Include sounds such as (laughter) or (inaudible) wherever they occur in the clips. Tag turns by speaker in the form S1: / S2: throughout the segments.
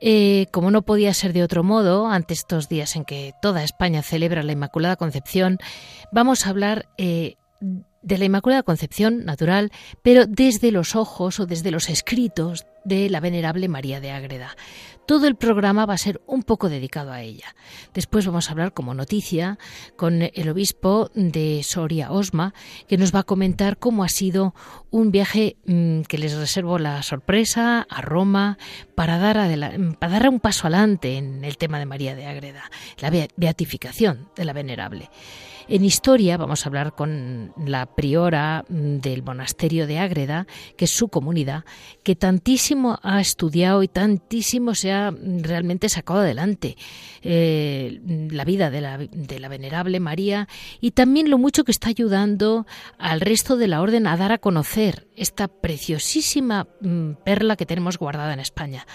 S1: Eh, como no podía ser de otro modo, ante estos días en que toda España celebra la Inmaculada Concepción, vamos a hablar eh, de la Inmaculada Concepción natural, pero desde los ojos o desde los escritos de la venerable María de Ágreda. Todo el programa va a ser un poco dedicado a ella. Después vamos a hablar como noticia con el obispo de Soria Osma, que nos va a comentar cómo ha sido un viaje mm, que les reservo la sorpresa a Roma para dar, para dar un paso adelante en el tema de María de Ágreda, la beatificación de la venerable. En historia vamos a hablar con la priora mm, del monasterio de Ágreda, que es su comunidad, que tantísimo ha estudiado y tantísimo se ha mm, realmente sacado adelante eh, la vida de la, de la venerable María y también lo mucho que está ayudando al resto de la orden a dar a conocer esta preciosísima mm, perla que tenemos guardada en España.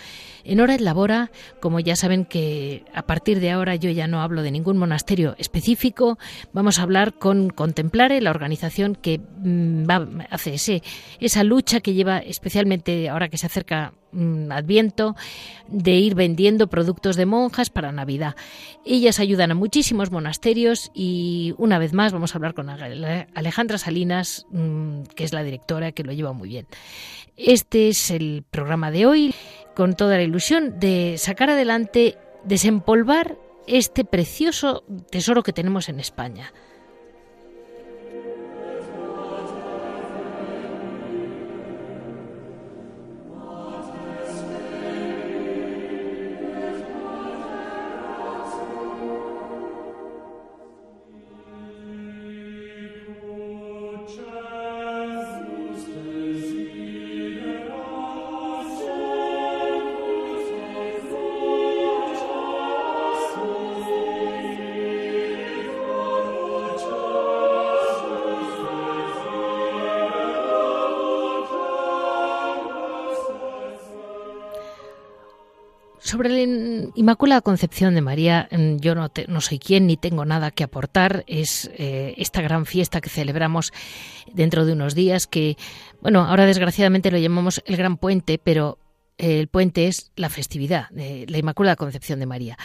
S1: En Hora et Labora, como ya saben que a partir de ahora yo ya no hablo de ningún monasterio específico, vamos a hablar con Contemplare, la organización que mm, va, hace esa lucha que lleva especialmente ahora que se acerca Adviento, de ir vendiendo productos de monjas para Navidad. Ellas ayudan a muchísimos monasterios y una vez más vamos a hablar con Alejandra Salinas, mm, que es la directora, que lo lleva muy bien. Este es el programa de hoy con toda la ilusión de sacar adelante, desempolvar este precioso tesoro que tenemos en España. Sobre la Inmaculada Concepción de María, mm, yo no, no, soy quien ni tengo nada que aportar. Es eh, esta gran fiesta que celebramos dentro de unos días que, bueno, ahora desgraciadamente lo llamamos el Gran Puente, pero el puente es la festividad de la Inmaculada Concepción de María.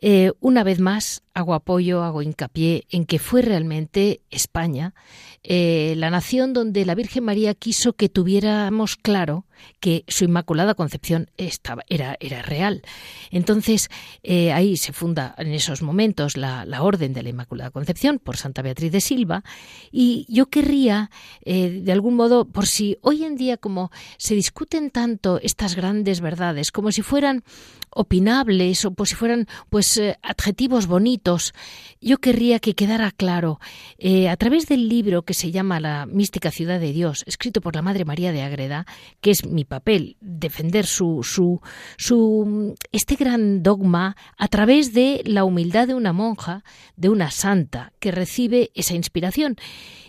S1: Eh, una vez más, hago apoyo, hago hincapié en que fue realmente España eh, la nación donde la Virgen María quiso que tuviéramos claro que su Inmaculada Concepción estaba, era, era real. Entonces, eh, ahí se funda en esos momentos la, Orden de la Inmaculada Concepción por Santa Beatriz de Silva. Y yo querría, de algún modo, por si hoy en día como se discuten tanto estas grandes verdades, como si fueran opinables o pues si fueran pues eh, adjetivos bonitos. Yo querría que quedara claro eh, a través del libro que se llama La mística ciudad de Dios, escrito por la Madre María de Agreda, que es mi papel defender su su su este gran dogma a través de la humildad de una monja, de una santa que recibe esa inspiración.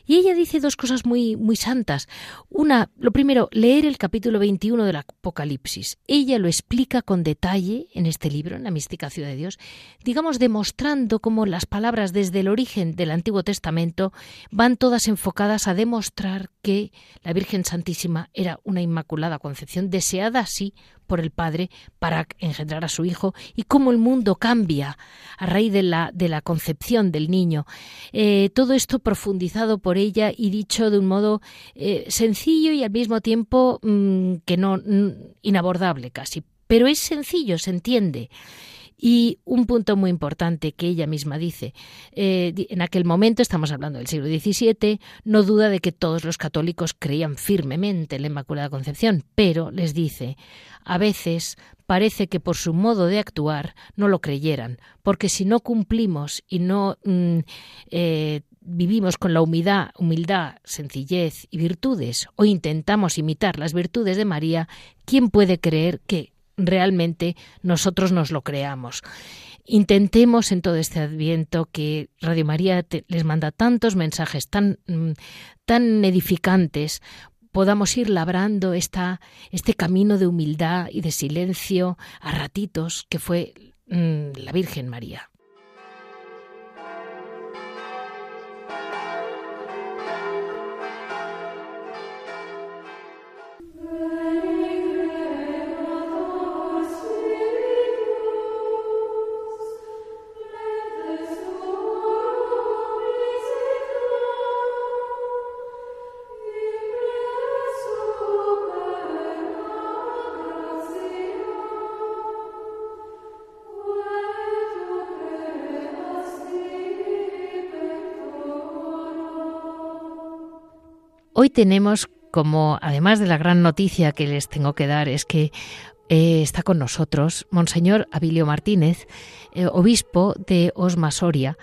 S1: Y ella dice dos cosas muy, muy santas. Una, lo primero, leer el capítulo 21 del Apocalipsis. Ella lo explica con detalle en este libro, en la mística ciudad de Dios, digamos demostrando cómo las palabras desde el origen del Antiguo Testamento van todas enfocadas a demostrar que la Virgen Santísima era una inmaculada concepción deseada así por el Padre para engendrar a su Hijo y cómo el mundo cambia a raíz de la, de la concepción del niño. Eh, todo esto profundizado por ella y dicho de un modo eh, sencillo y al mismo tiempo mm, que no mm, inabordable casi. Pero es sencillo, se entiende. Y un punto muy importante que ella misma dice, eh, en aquel momento, estamos hablando del siglo XVII, no duda de que todos los católicos creían firmemente en la Inmaculada Concepción, pero les dice, a veces parece que por su modo de actuar no lo creyeran, porque si no cumplimos y no mm, eh, vivimos con la humildad, humildad, sencillez y virtudes, o intentamos imitar las virtudes de María, ¿quién puede creer que realmente nosotros nos lo creamos. intentemos en todo este adviento que Radio María les manda tantos mensajes tan, mm, tan edificantes, podamos ir labrando esta, este camino de humildad y de silencio a ratitos que fue mm, la Virgen María. Hoy tenemos como, además de la gran noticia que les tengo que dar, es que eh, está con nosotros Monseñor Abilio Martínez, eh, obispo de Osma Soria,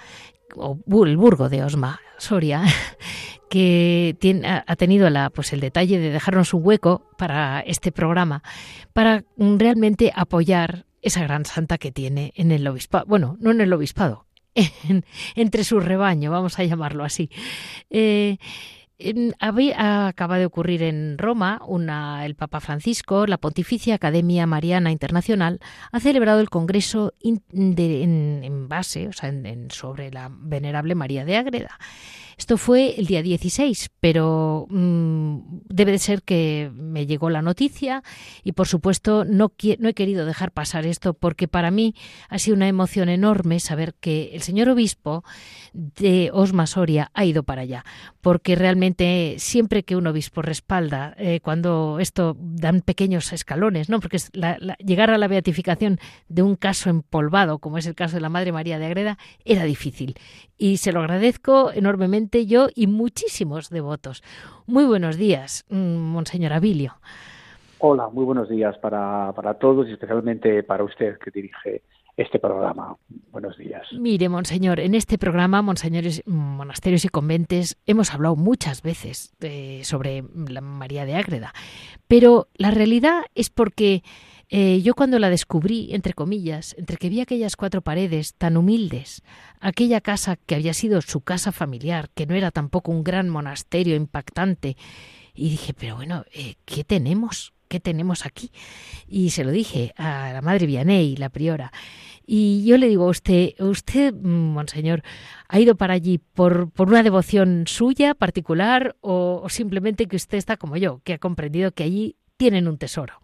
S1: o el burgo de Osma Soria, (laughs) que tiene, ha tenido la, pues el detalle de dejarnos un hueco para este programa, para realmente apoyar esa gran santa que tiene en el obispado, bueno, no en el obispado, (laughs) entre su rebaño, vamos a llamarlo así. Eh, acaba de ocurrir en Roma, una, el Papa Francisco, la Pontificia Academia Mariana Internacional, ha celebrado el Congreso en, base, o sea, sobre la Venerable María de Ágreda. Esto fue el día 16, pero mm, debe de ser que me llegó la noticia y por supuesto no, no he querido dejar pasar esto porque para mí ha sido una emoción enorme saber que el señor obispo de Osma Soria ha ido para allá, porque realmente siempre que un obispo respalda, eh, cuando esto dan pequeños escalones, ¿no? porque llegar a la beatificación de un caso empolvado, como es el caso de la Madre María de Agreda, era difícil. Y se lo agradezco enormemente yo y muchísimos devotos. Muy buenos días, mm, Monseñor Abilio.
S2: Hola, muy buenos días para, para todos y especialmente para usted que dirige este programa. Buenos días.
S1: Mire, Monseñor, en este programa, Monseñores, Monasterios y Conventes, hemos hablado muchas veces sobre la María de Ágreda, pero la realidad es porque eh, yo cuando la descubrí, entre comillas, entre que vi aquellas cuatro paredes tan humildes, aquella casa que había sido su casa familiar, que no era tampoco un gran monasterio impactante, y dije, pero bueno, eh, ¿qué tenemos? ¿qué tenemos aquí? Y se lo dije a la madre Vianney, la priora. Y yo le digo usted, usted, monseñor, ¿ha ido para allí por, por una devoción suya particular o, simplemente que usted está como yo, que ha comprendido que allí tienen un tesoro?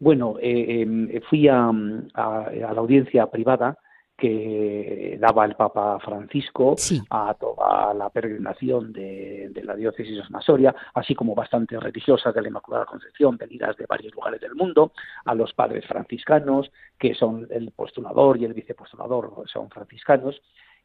S2: Bueno, eh, em, fui a, la audiencia privada que daba el Papa Francisco a toda la peregrinación de, la diócesis de Masoria, así como bastantes religiosas de la Inmaculada Concepción venidas de varios lugares del mundo, a los padres franciscanos, que son el postulador y el vicepostulador, son franciscanos,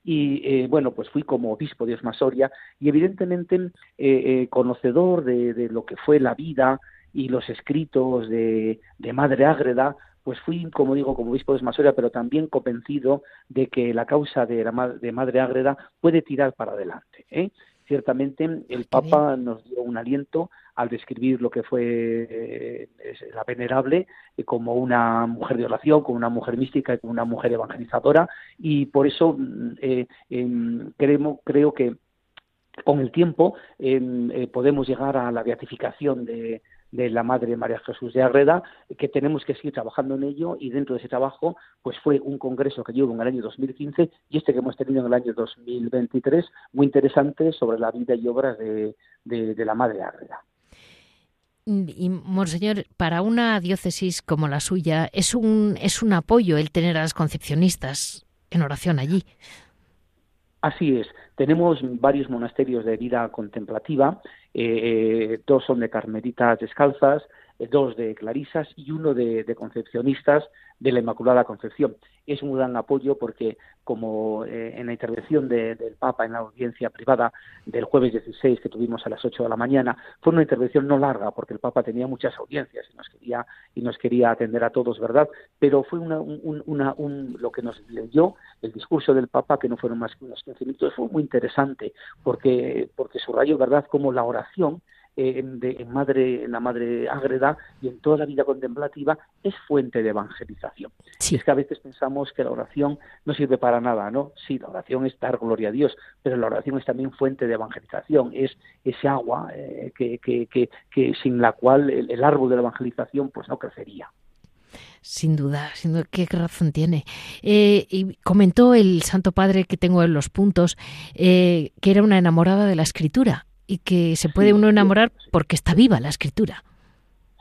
S2: y eh, bueno, pues fui como obispo de Osmasoria y evidentemente eh, eh, conocedor de, lo que fue la vida y los escritos de, de Madre Ágreda, pues fui, como digo, como obispo de Esmasoria, pero también convencido de que la causa de, la, de Madre Ágreda puede tirar para adelante. ¿eh? Ciertamente, el Papa nos dio un aliento al describir lo que fue eh, la venerable eh, como una mujer de oración, como una mujer mística y como una mujer evangelizadora, y por eso mm, em, creo que con el tiempo em, podemos llegar a la beatificación de, de la Madre María Jesús de Agreda, que tenemos que seguir trabajando en ello y dentro de ese trabajo pues fue un congreso que llevo en el año 2015 y este que hemos tenido en el año 2023, muy interesante sobre la vida y obras de, de, la Madre Agreda.
S1: Y, Monseñor, para una diócesis como la suya, es un, es un apoyo el tener a las concepcionistas en oración allí.
S2: Así es. Tenemos varios monasterios de vida contemplativa, eh, eh, dos son de carmelitas descalzas, dos de clarisas y uno de, concepcionistas de la Inmaculada Concepción. Es un gran apoyo porque, como en la intervención del Papa en la audiencia privada del jueves 16 que tuvimos a las 8 de la mañana, fue una intervención no larga porque el Papa tenía muchas audiencias y nos quería, y nos quería atender a todos, ¿verdad? Pero fue una, un, lo que nos leyó el discurso del Papa, que no fueron más que unos 15 minutos, fue muy interesante porque, porque subrayó, ¿verdad?, como la oración en, madre, en la Madre Ágreda y en toda la vida contemplativa es fuente de evangelización. Es que a veces pensamos que la oración no sirve para nada, ¿no? Sí, la oración es dar gloria a Dios, pero la oración es también fuente de evangelización, es ese agua eh, que, que, que, sin la cual el, árbol de la evangelización pues no crecería.
S1: Sin duda, sin duda, qué razón tiene. Eh, y comentó el Santo Padre que tengo en los puntos eh, que era una enamorada de la Escritura y que se puede uno enamorar porque está viva la Escritura.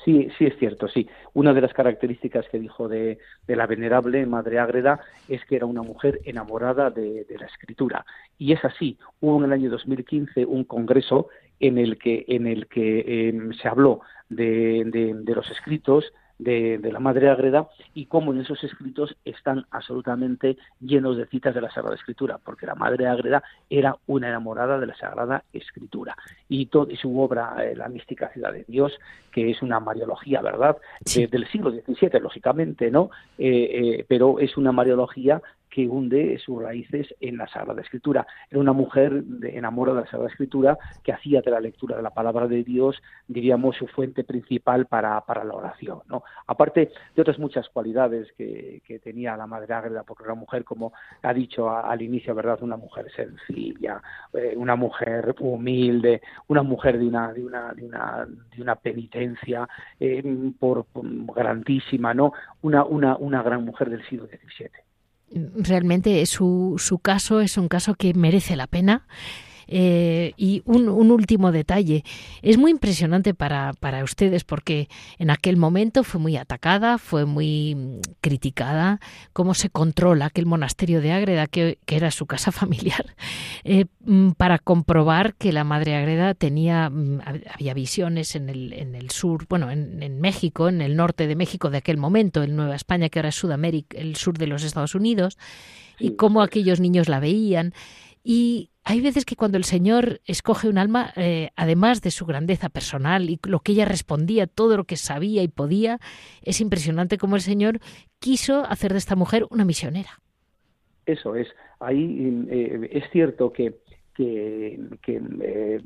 S2: Sí, sí es cierto, sí. Una de las características que dijo de, la venerable Madre Ágreda es que era una mujer enamorada de, la escritura. Y es así. Hubo en el año 2015 un congreso en el que, en el que em, se habló de, de, los escritos de, la Madre Ágreda y cómo en esos escritos están absolutamente llenos de citas de la Sagrada Escritura, porque la Madre Ágreda era una enamorada de la Sagrada Escritura. Y, todo, su obra, eh, La mística ciudad de Dios, que es una mariología, ¿verdad?, del siglo XVII, lógicamente, ¿no? Eh, eh, pero es una mariología que hunde sus raíces en la Sagrada Escritura. Era una mujer enamorada de la Sagrada Escritura que hacía de la lectura de la palabra de Dios, diríamos, su fuente principal para, para la oración. ¿no? Aparte de otras muchas cualidades que, tenía la Madre Ágreda, porque era una mujer, como ha dicho al inicio, ¿verdad? Una mujer sencilla, eh, una mujer humilde, una mujer de una, de una, de una, de una penitencia eh, por, grandísima, ¿no? Una, una, una gran mujer del siglo XVII
S1: realmente su, su caso es un caso que merece la pena eh, y un, último detalle, es muy impresionante para, para ustedes porque en aquel momento fue muy atacada, fue muy mm, criticada, cómo se controla aquel monasterio de Ágreda, que, era su casa (laughs) familiar, eh, mm, para comprobar que la Madre Ágreda tenía, mm, había visiones en el, en el sur, bueno, en, en México, en el norte de México de aquel momento, en Nueva España, que ahora es Sudamérica, el sur de los Estados Unidos, y cómo aquellos niños la veían. Y hay veces que cuando el Señor escoge un alma, eh, además de su grandeza personal y lo que ella respondía, todo lo que sabía y podía, es impresionante cómo el Señor quiso hacer de esta mujer una misionera.
S2: Eso es. Ahí eh, es cierto que que, eh,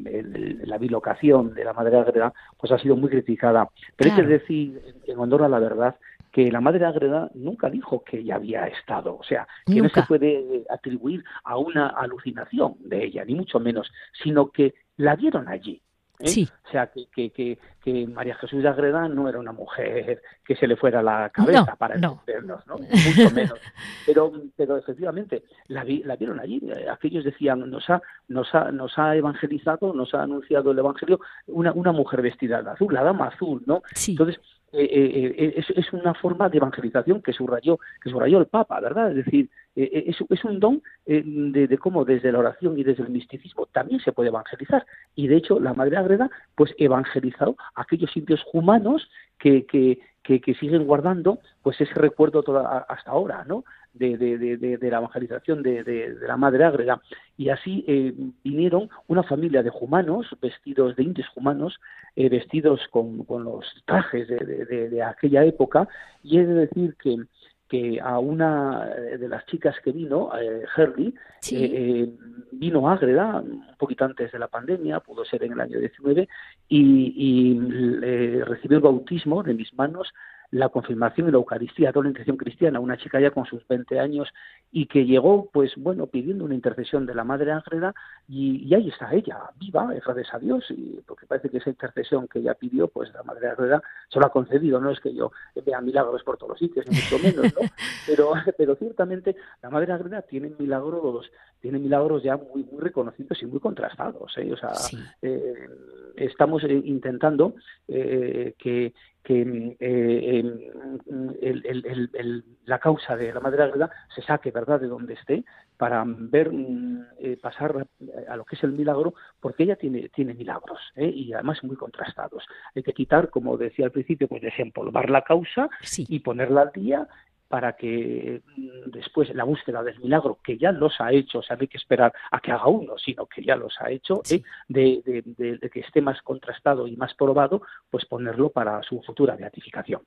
S2: la bilocación de la Madre Agreda pues ha sido muy criticada. Pero hay que decir, en honor a la verdad, que la madre Agreda nunca dijo que ella había estado, o sea, que no se puede atribuir a una alucinación de ella, ni mucho menos, sino que la vieron allí. ¿eh? O sea, que, que, que, María Jesús de Agreda no era una mujer que se le fuera la cabeza para entendernos, ¿no? Mucho menos. (laughs) Pero, pero efectivamente, la, la vieron allí. Aquellos decían, nos ha, nos, ha, nos ha evangelizado, nos ha anunciado el Evangelio una, una mujer vestida de azul, la dama azul, ¿no? Entonces, eh, eh, eh, es, es, una forma de evangelización que subrayó, que subrayó el Papa, ¿verdad? Es decir, es, es, un don de, cómo desde la oración y desde el misticismo también se puede evangelizar. Y de hecho, la Madre Agreda, pues evangelizado a aquellos indios humanos que, que, que, siguen guardando pues ese recuerdo toda, hasta ahora, ¿no? De, de, la evangelización de, la Madre Ágreda. Y así eh, vinieron una familia de humanos, vestidos de indios humanos, eh, vestidos con, con, los trajes de, aquella época, y he de decir que que a una de las chicas que vino, eh, Herdy, eh, vino Ágreda un poquito antes de la pandemia, pudo ser en el año 19, y, y recibió el bautismo de mis manos la confirmación y la Eucaristía, toda la intención cristiana, una chica ya con sus 20 años y que llegó, pues bueno, pidiendo una intercesión de la Madre Ángela y, ahí está ella, viva, gracias a Dios, y porque parece que esa intercesión que ella pidió, pues la Madre Ángela se lo ha concedido, no es que yo vea milagros por todos los sitios, ni mucho menos, ¿no? (laughs) Pero, pero ciertamente la Madre Ángela tiene milagros, tiene milagros ya muy, muy reconocidos y muy contrastados, ¿eh? O sea, eh, estamos eh, intentando eh, que que eh, la causa de la madre agreda se saque verdad de donde esté para ver mm, eh, pasar a lo que es el milagro porque ella tiene tiene milagros ¿eh? y además muy contrastados. Hay que quitar como decía al principio pues desempolvar la causa y ponerla al día para que mm, después la búsqueda del milagro, que ya los ha hecho, o sea, no hay que esperar a que haga uno, sino que ya los ha hecho, ¿eh? de, que esté más contrastado y más probado, pues ponerlo para su futura beatificación.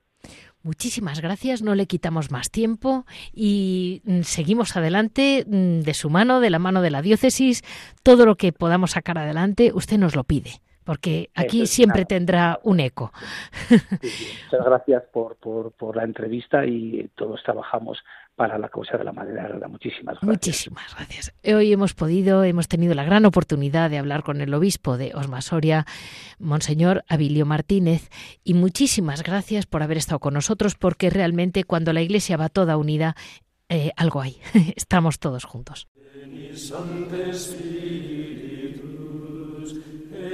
S1: Muchísimas gracias, no le quitamos más tiempo y mm, seguimos adelante mm, de su mano, de la mano de la diócesis, todo lo que podamos sacar adelante, usted nos lo pide. Porque aquí siempre tendrá un eco.
S2: muchas gracias por, por, por, la entrevista y todos trabajamos para la causa de la madre de Muchísimas gracias.
S1: Muchísimas gracias. Hoy hemos podido, hemos tenido la gran oportunidad de hablar con el obispo de Osmasoria, Monseñor Abilio Martínez, y muchísimas gracias por haber estado con nosotros, porque realmente cuando la Iglesia va toda unida, eh, algo hay. (laughs) Estamos todos juntos.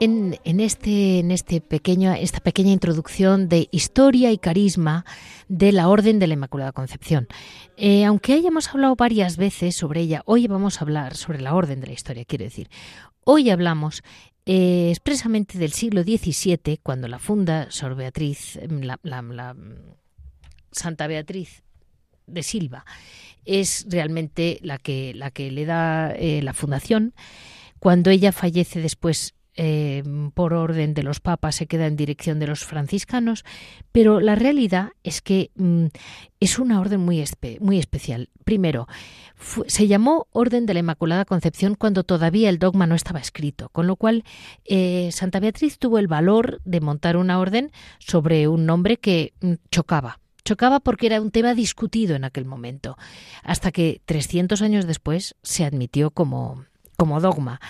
S1: En, este, en este pequeño, esta pequeña introducción de historia y carisma de la Orden de la Inmaculada Concepción. Eh, aunque hayamos hablado varias veces sobre ella, hoy vamos a hablar sobre la Orden de la Historia, quiero decir. Hoy hablamos eh, expresamente del siglo XVII, cuando la funda Sor Beatriz, la, Santa Beatriz de Silva, es realmente la que, la que le da eh, la fundación. Cuando ella fallece después eh, por orden de los papas se queda en dirección de los franciscanos, pero la realidad es que mm, es una orden muy, muy especial. Primero, se llamó Orden de la Inmaculada Concepción cuando todavía el dogma no estaba escrito, con lo cual eh, Santa Beatriz tuvo el valor de montar una orden sobre un nombre que mm, chocaba. Chocaba porque era un tema discutido en aquel momento, hasta que 300 años después se admitió como, como dogma.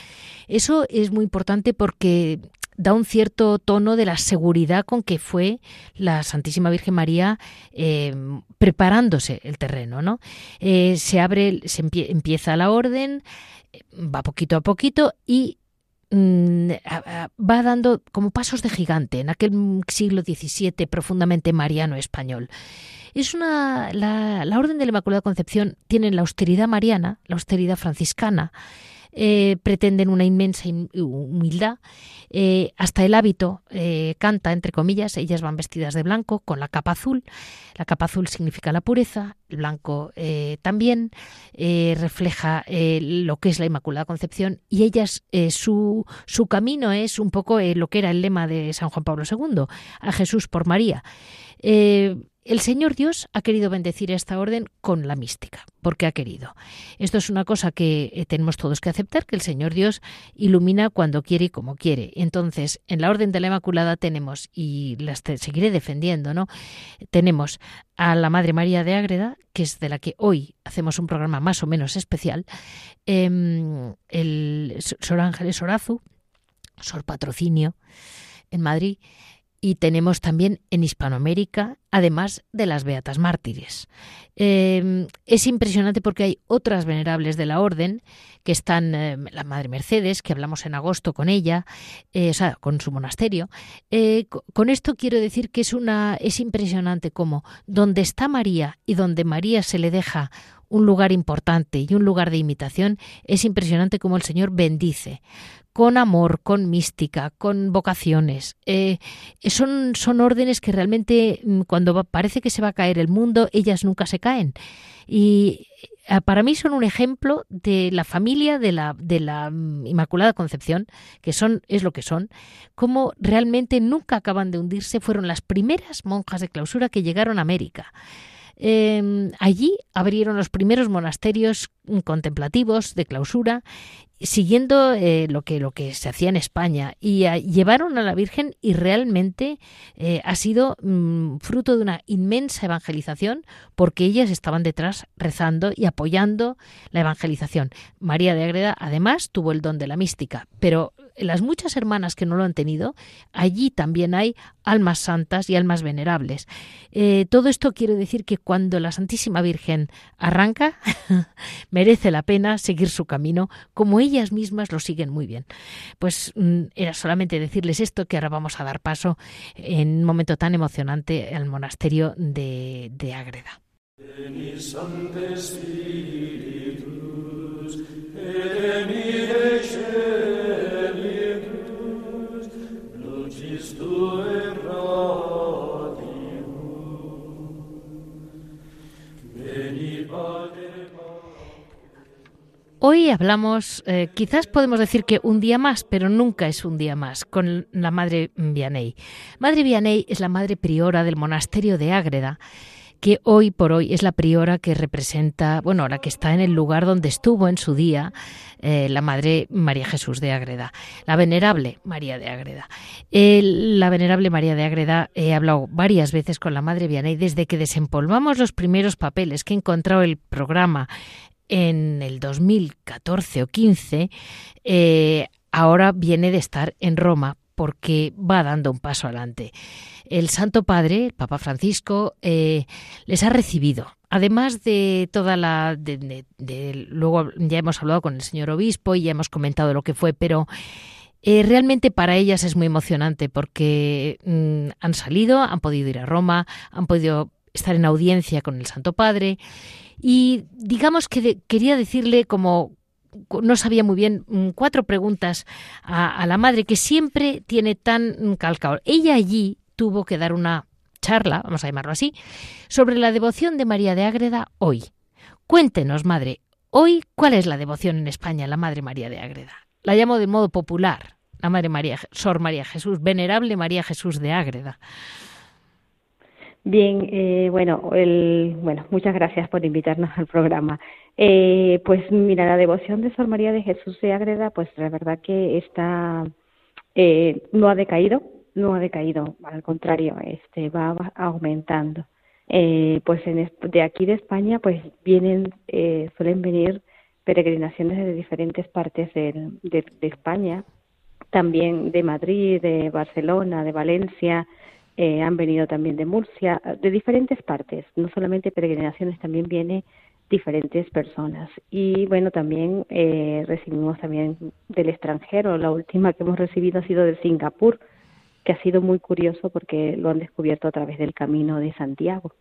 S1: Eso es muy importante porque da un cierto tono de la seguridad con que fue la Santísima Virgen María eh, preparándose el terreno, ¿no? Eh, se abre, se empieza la orden, va poquito a poquito y mm, va dando como pasos de gigante en aquel siglo XVII profundamente mariano español. Es una la, la orden de la Inmaculada Concepción tiene la austeridad mariana, la austeridad franciscana, eh, pretenden una inmensa humildad. Eh, hasta el hábito eh, canta, entre comillas, ellas van vestidas de blanco con la capa azul. La capa azul significa la pureza, el blanco también refleja lo que es la Inmaculada Concepción y ellas, su, su camino es un poco lo que era el lema de San Juan Pablo II, a Jesús por María. El Señor Dios ha querido bendecir esta orden con la mística, porque ha querido. Esto es una cosa que eh, tenemos todos que aceptar, que el Señor Dios ilumina cuando quiere y como quiere. Entonces, en la orden de la Inmaculada tenemos, y las seguiré defendiendo, ¿no? Tenemos a la Madre María de Ágreda, que es de la que hoy hacemos un programa más o menos especial, em, el Sor Ángeles Orazu, Sor Patrocinio, en Madrid, y tenemos también en Hispanoamérica, además de las Beatas Mártires. Em, es impresionante porque hay otras venerables de la orden, que están em, la Madre Mercedes, que hablamos en agosto con ella, eh, o sea, con su monasterio. Eh, con esto quiero decir que es, una, es impresionante como donde está María y donde María se le deja un lugar importante y un lugar de imitación, es impresionante como el Señor bendice con amor, con mística, con vocaciones. Eh, son, son órdenes que realmente mm, cuando parece que se va a caer el mundo, ellas nunca se caen. Y eh, para mí son un ejemplo de la familia de la, de la mm, Inmaculada Concepción, que son, es lo que son, como realmente nunca acaban de hundirse, fueron las primeras monjas de clausura que llegaron a América. Em, allí abrieron los primeros monasterios contemplativos de clausura siguiendo eh, lo que lo que se hacía en España y llevaron a la Virgen y realmente eh, ha sido mm, fruto de una inmensa evangelización porque ellas estaban detrás rezando y apoyando la evangelización. María de Agreda además tuvo el don de la mística, pero las muchas hermanas que no lo han tenido, allí también hay almas santas y almas venerables. Eh, todo esto quiere decir que cuando la Santísima Virgen arranca, (laughs) merece la pena seguir su camino, como ellas mismas lo siguen muy bien. Pues mm, era solamente decirles esto, que ahora vamos a dar paso en un momento tan emocionante al monasterio de, de Ágreda. Hoy hablamos, eh, quizás podemos decir que un día más, pero nunca es un día más, con la Madre Vianney. Madre Vianney es la Madre Priora del monasterio de Ágreda, que hoy por hoy es la priora que representa, bueno, la que está en el lugar donde estuvo en su día eh, la Madre María Jesús de Ágreda, la Venerable María de Ágreda. la Venerable María de Ágreda he hablado varias veces con la Madre Vianney desde que desempolvamos los primeros papeles que he encontrado el programa en el 2014 o 15, eh, ahora viene de estar en Roma porque va dando un paso adelante. El Santo Padre, el Papa Francisco, eh, les ha recibido. Además de toda la... luego ya hemos hablado con el señor obispo y ya hemos comentado lo que fue, pero eh, realmente para ellas es muy emocionante porque mm, han salido, han podido ir a Roma, han podido estar en audiencia con el Santo Padre y digamos que quería decirle como no sabía muy bien mm, cuatro preguntas a, la madre que siempre tiene tan calcado. Ella allí tuvo que dar una charla, vamos a llamarlo así, sobre la devoción de María de Ágreda hoy. Cuéntenos, madre, hoy cuál es la devoción en España, la Madre María de Ágreda. La llamo de modo popular, la Madre María, Sor María Jesús, Venerable María Jesús de Ágreda.
S3: Bien, eh, bueno, el, bueno, muchas gracias por invitarnos al programa. Eh, pues mira, la devoción de Sor María de Jesús de Ágreda, pues la verdad que está, eh, no ha decaído, no ha decaído, al contrario, este va aumentando. Eh, pues en, de aquí de España, pues vienen, eh, suelen venir peregrinaciones de diferentes partes de, de España, también de Madrid, de Barcelona, de Valencia, eh, han venido también de Murcia, de diferentes partes, no solamente peregrinaciones, también viene diferentes personas. Y bueno, también eh, recibimos también del extranjero, la última que hemos recibido ha sido de Singapur, que ha sido muy curioso porque lo han descubierto a través del camino de Santiago.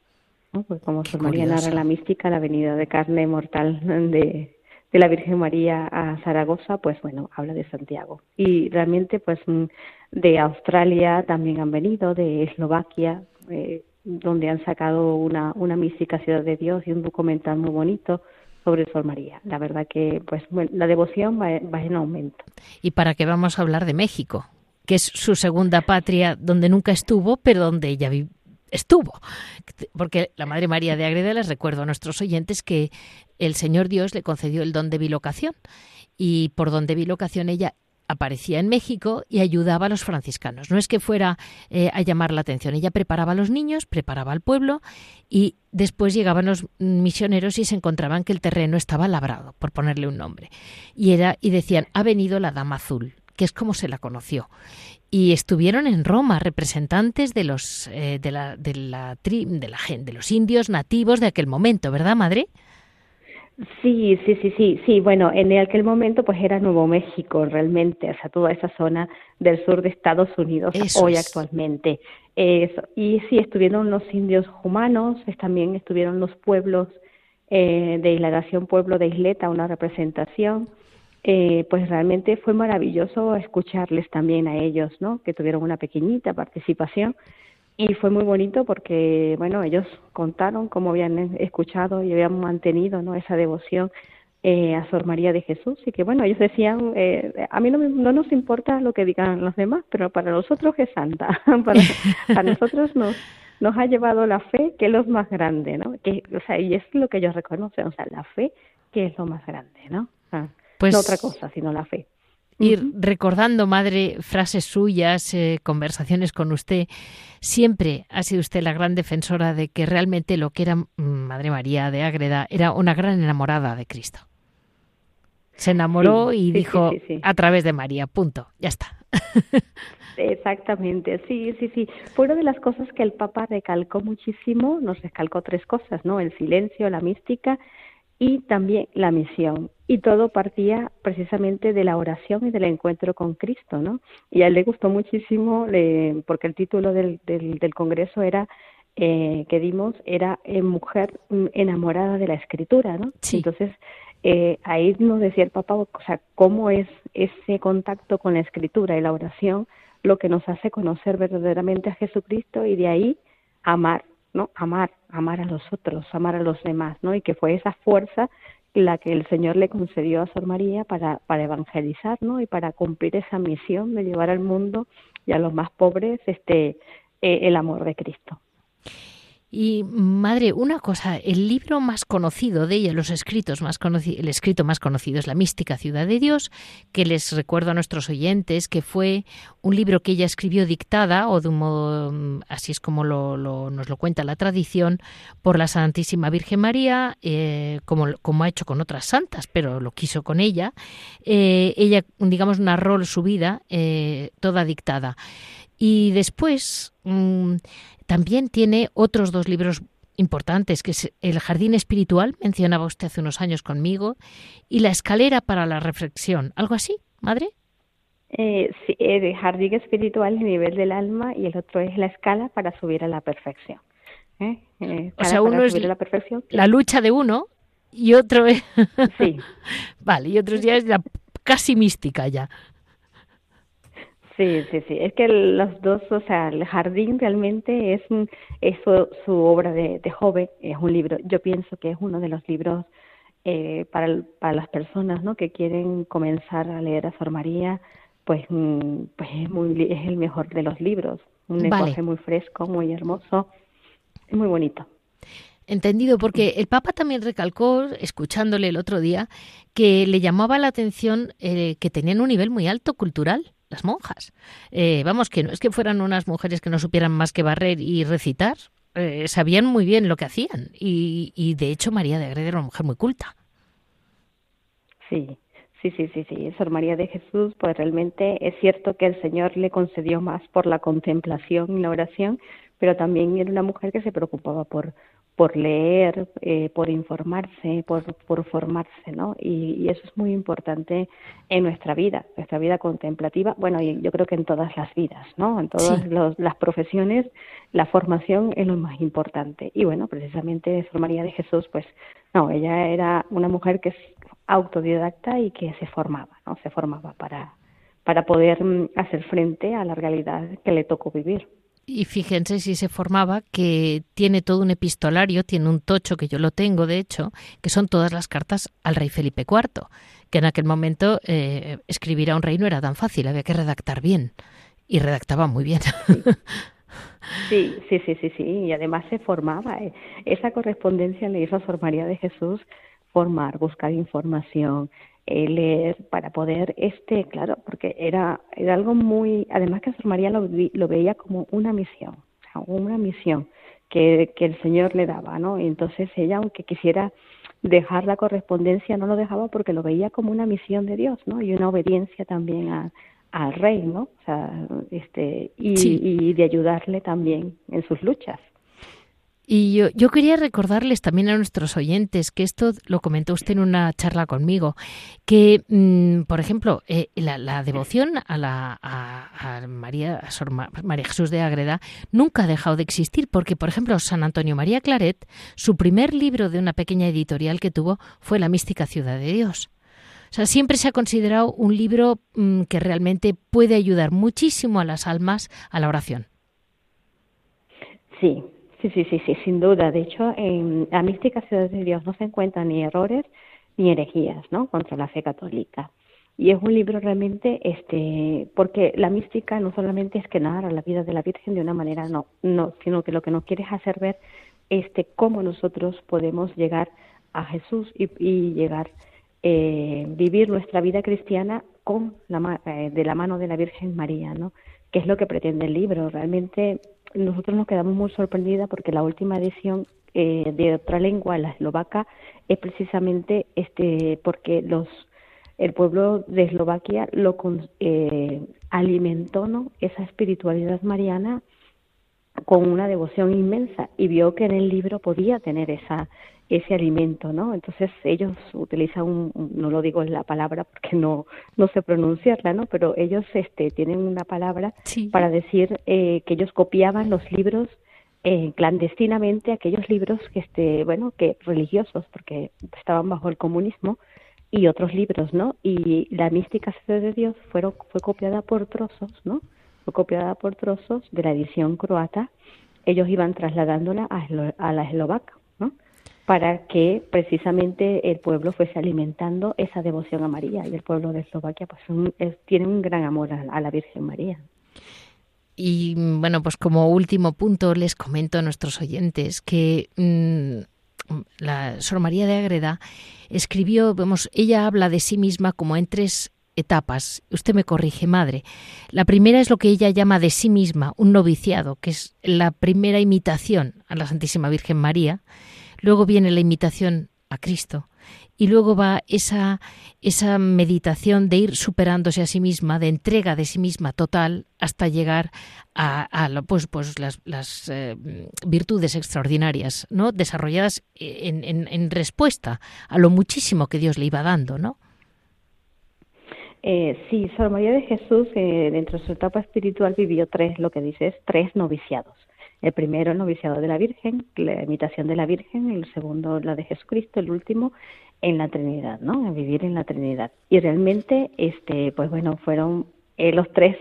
S3: ¿no? Pues como Sor María narra la mística, la venida de carne mortal (laughs) de, de la Virgen María a Zaragoza, pues bueno, habla de Santiago. Y realmente, pues mm, de Australia también han venido, de Eslovaquia, eh, donde han sacado una, una mística ciudad de Dios y un documental muy bonito sobre Sol María. La verdad que, pues, la devoción va, en aumento.
S1: ¿Y para qué vamos a hablar de México? que es su segunda patria donde nunca estuvo, pero donde ella estuvo. Porque la Madre María de Agreda les recuerdo a nuestros oyentes que el Señor Dios le concedió el don de bilocación y por don de bilocación ella aparecía en México y ayudaba a los franciscanos. No es que fuera eh, a llamar la atención, ella preparaba a los niños, preparaba al pueblo y después llegaban los misioneros y se encontraban que el terreno estaba labrado, por ponerle un nombre. Y era y decían, "Ha venido la dama azul", que es como se la conoció y estuvieron en Roma representantes de los eh, de la de la, de la gente de los indios nativos de aquel momento, ¿verdad, madre?
S3: Sí, sí, sí, sí, sí. Bueno, en aquel momento pues era Nuevo México realmente, o sea, toda esa zona del sur de Estados Unidos hoy actualmente. y sí, estuvieron los indios humanos, también estuvieron los pueblos eh, de Isla Pueblo de Isleta, una representación eh, pues realmente fue maravilloso escucharles también a ellos, ¿no? Que tuvieron una pequeñita participación y fue muy bonito porque, bueno, ellos contaron cómo habían escuchado y habían mantenido, ¿no? Esa devoción eh, a Sor María de Jesús y que, bueno, ellos decían, eh, a mí no, no nos importa lo que digan los demás, pero para nosotros es santa, (laughs) para, a nosotros nos nos ha llevado la fe, que es lo más grande, ¿no? Que, o sea, y es lo que ellos reconocen, o sea, la fe, que es lo más grande, ¿no? Ah. Pues, no otra cosa, sino la fe.
S1: Ir recordando, madre, frases suyas, eh, conversaciones con usted, siempre ha sido usted la gran defensora de que realmente lo que era mm, Madre María de Ágreda era una gran enamorada de Cristo. Se enamoró y dijo a través de María, punto, ya está. (laughs)
S3: Exactamente, sí, sí, sí. Fue una de las cosas que el Papa recalcó muchísimo, nos recalcó tres cosas, ¿no? El silencio, la mística y también la misión. Y todo partía precisamente de la oración y del encuentro con Cristo, ¿no? Y a él le gustó muchísimo, porque el título del, del, congreso era eh, que dimos era eh, Mujer enamorada de la Escritura, ¿no? Entonces, eh, ahí nos decía el Papa, o sea, cómo es ese contacto con la Escritura y la oración lo que nos hace conocer verdaderamente a Jesucristo y de ahí amar, ¿no? Amar, amar a los otros, amar a los demás, ¿no? Y que fue esa fuerza la que el Señor le concedió a Sor María para, evangelizar, ¿no? Y para cumplir esa misión de llevar al mundo y a los más pobres este eh, el amor de Cristo.
S1: Y madre, una cosa, el libro más conocido de ella, los escritos más el escrito más conocido es La mística ciudad de Dios, que les recuerdo a nuestros oyentes que fue un libro que ella escribió dictada o de un modo mm, así es como lo, nos lo cuenta la tradición por la Santísima Virgen María, eh, como, como ha hecho con otras santas, pero lo quiso con ella. Eh, ella, digamos, narró su vida eh, toda dictada. Y después mm, también tiene otros dos libros importantes, que es El Jardín Espiritual, mencionaba usted hace unos años conmigo, y La Escalera para la Reflexión. ¿Algo así, madre?
S3: Eh, sí, el Jardín Espiritual, el nivel del alma, y el otro es La Escala para subir a la perfección.
S1: ¿Eh? Eh, o sea, uno es la, perfección. la lucha de uno y otro es... sí. (laughs) vale, y otro ya es la casi mística ya.
S3: Sí, sí, sí. Es que los dos, o sea, el jardín realmente es, es su, obra de, joven, es un libro. Yo pienso que es uno de los libros eh, para, para las personas, ¿no? Que quieren comenzar a leer a Sor María, pues, mm, pues es muy, es el mejor de los libros. Un lenguaje muy fresco, muy hermoso, es muy bonito.
S1: Entendido, porque el Papa también recalcó, escuchándole el otro día, que le llamaba la atención eh, que tenían un nivel muy alto cultural las monjas. Eh, vamos, que no es que fueran unas mujeres que no supieran más que barrer y recitar, eh, sabían muy bien lo que hacían y, y de hecho María de Agreda era una mujer muy culta.
S3: Sí, sí, sí, sí, sí. Sor María de Jesús, pues realmente es cierto que el Señor le concedió más por la contemplación y la oración, pero también era una mujer que se preocupaba por, por leer, eh, por informarse, por, por formarse, ¿no? Y, eso es muy importante en nuestra vida, nuestra vida contemplativa, bueno, y yo creo que en todas las vidas, ¿no? En todas las profesiones, la formación es lo más importante. Y bueno, precisamente Sor María de Jesús, pues, no, ella era una mujer que es autodidacta y que se formaba, ¿no? Se formaba para, para poder mm, hacer frente a la realidad que le tocó vivir.
S1: Y fíjense si se formaba que tiene todo un epistolario, tiene un tocho que yo lo tengo, de hecho, que son todas las cartas al rey Felipe IV, que en aquel momento eh, escribir a un rey no era tan fácil, había que redactar bien. Y redactaba muy bien.
S3: Sí, sí, sí, sí, sí. Y además se formaba. Eh. Esa correspondencia le hizo a Sor María de Jesús formar, buscar información, leer para poder este claro porque era era algo muy además que Sor María lo, lo veía como una misión una misión que, que el Señor le daba no y entonces ella aunque quisiera dejar la correspondencia no lo dejaba porque lo veía como una misión de Dios no y una obediencia también a, al rey no o sea este y, y de ayudarle también en sus luchas
S1: y yo, yo, quería recordarles también a nuestros oyentes que esto lo comentó usted en una charla conmigo, que, mm, por ejemplo, eh, la, devoción a, la, a, María, María Jesús de Ágreda nunca ha dejado de existir, porque, por ejemplo, San Antonio María Claret, su primer libro de una pequeña editorial que tuvo fue La mística ciudad de Dios. O sea, siempre se ha considerado un libro mm, que realmente puede ayudar muchísimo a las almas a la oración.
S3: Sí, Sí, sí, sí, sí, sin duda. De hecho, en la mística Ciudad de Dios no se encuentran ni errores ni herejías, ¿no? Contra la fe católica. Y es un libro realmente, este, porque la mística no solamente es que narra la vida de la Virgen de una manera, no, no, sino que lo que nos quiere es hacer ver, este, cómo nosotros podemos llegar a Jesús y, y llegar, eh, vivir nuestra vida cristiana con la, eh, de la mano de la Virgen María, ¿no? Que es lo que pretende el libro. Realmente nosotros nos quedamos muy sorprendidas porque la última edición eh, de otra lengua, la eslovaca, es precisamente este porque los el pueblo de Eslovaquia lo eh, alimentó ¿no? esa espiritualidad mariana con una devoción inmensa y vio que en el libro podía tener esa ese alimento, ¿no? Entonces ellos utilizan un, no lo digo en la palabra porque no no sé pronunciarla, ¿no? Pero ellos este tienen una palabra para decir eh, que ellos copiaban los libros eh, clandestinamente aquellos libros que este bueno que religiosos porque estaban bajo el comunismo y otros libros, ¿no? Y la mística de Dios fueron, fue copiada por trozos, ¿no? fue copiada por trozos de la edición croata. Ellos iban trasladándola a, la eslovaca. Para que precisamente el pueblo fuese alimentando esa devoción a María. Y el pueblo de Eslovaquia pues tiene un gran amor a, la Virgen María.
S1: Y bueno, pues como último punto les comento a nuestros oyentes que mm, la Sor María de Agreda escribió, vemos, ella habla de sí misma como en tres etapas. Usted me corrige, madre. La primera es lo que ella llama de sí misma un noviciado, que es la primera imitación a la Santísima Virgen María. Luego viene la imitación a Cristo. Y luego va esa, esa meditación de ir superándose a sí misma, de entrega de sí misma total, hasta llegar a, pues, pues las, las eh, virtudes extraordinarias, ¿no? desarrolladas en, en, respuesta a lo muchísimo que Dios le iba dando, ¿no?
S3: Eh, sí, Sor María de Jesús, eh, dentro de su etapa espiritual, vivió tres, lo que dice es tres noviciados. El primero, el noviciado de la Virgen, la imitación de la Virgen, el segundo, la de Jesucristo, el último, en la Trinidad, ¿no? vivir en la Trinidad. Y realmente, este, pues bueno, fueron eh, los tres,